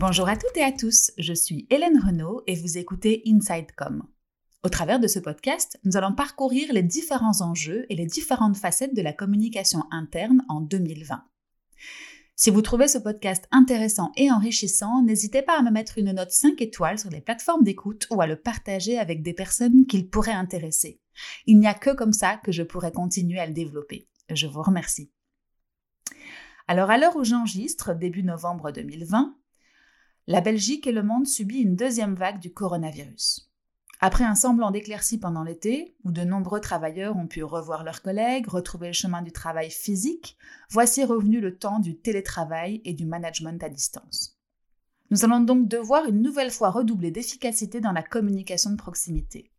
Bonjour à toutes et à tous, je suis Hélène Renaud et vous écoutez InsideCom. Au travers de ce podcast, nous allons parcourir les différents enjeux et les différentes facettes de la communication interne en 2020. Si vous trouvez ce podcast intéressant et enrichissant, n'hésitez pas à me mettre une note 5 étoiles sur les plateformes d'écoute ou à le partager avec des personnes qu'il pourrait intéresser. Il n'y a que comme ça que je pourrai continuer à le développer. Je vous remercie. Alors à l'heure où j'enregistre, début novembre 2020, la Belgique et le monde subissent une deuxième vague du coronavirus. Après un semblant d'éclaircie pendant l'été, où de nombreux travailleurs ont pu revoir leurs collègues, retrouver le chemin du travail physique, voici revenu le temps du télétravail et du management à distance. Nous allons donc devoir une nouvelle fois redoubler d'efficacité dans la communication de proximité.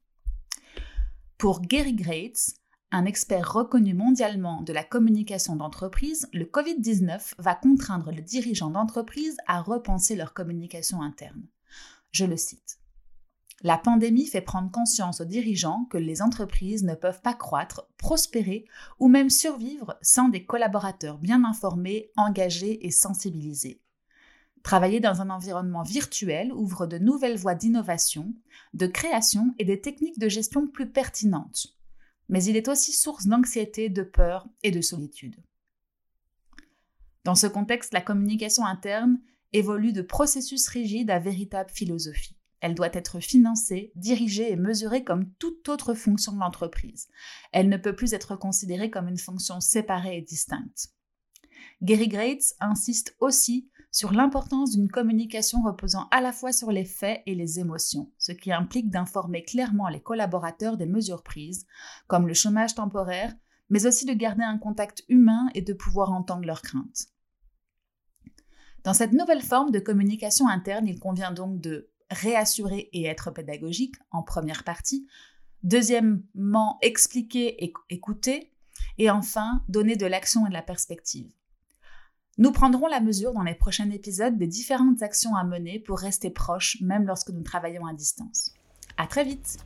Pour Gary Grates, un expert reconnu mondialement de la communication d'entreprise, le Covid-19 va contraindre les dirigeants d'entreprise à repenser leur communication interne. Je le cite. La pandémie fait prendre conscience aux dirigeants que les entreprises ne peuvent pas croître, prospérer ou même survivre sans des collaborateurs bien informés, engagés et sensibilisés. Travailler dans un environnement virtuel ouvre de nouvelles voies d'innovation, de création et des techniques de gestion plus pertinentes mais il est aussi source d'anxiété, de peur et de solitude. Dans ce contexte, la communication interne évolue de processus rigide à véritable philosophie. Elle doit être financée, dirigée et mesurée comme toute autre fonction de l'entreprise. Elle ne peut plus être considérée comme une fonction séparée et distincte. Gary Grates insiste aussi sur l'importance d'une communication reposant à la fois sur les faits et les émotions, ce qui implique d'informer clairement les collaborateurs des mesures prises, comme le chômage temporaire, mais aussi de garder un contact humain et de pouvoir entendre leurs craintes. Dans cette nouvelle forme de communication interne, il convient donc de réassurer et être pédagogique en première partie, deuxièmement expliquer et écouter, et enfin donner de l'action et de la perspective. Nous prendrons la mesure dans les prochains épisodes des différentes actions à mener pour rester proches même lorsque nous travaillons à distance. À très vite!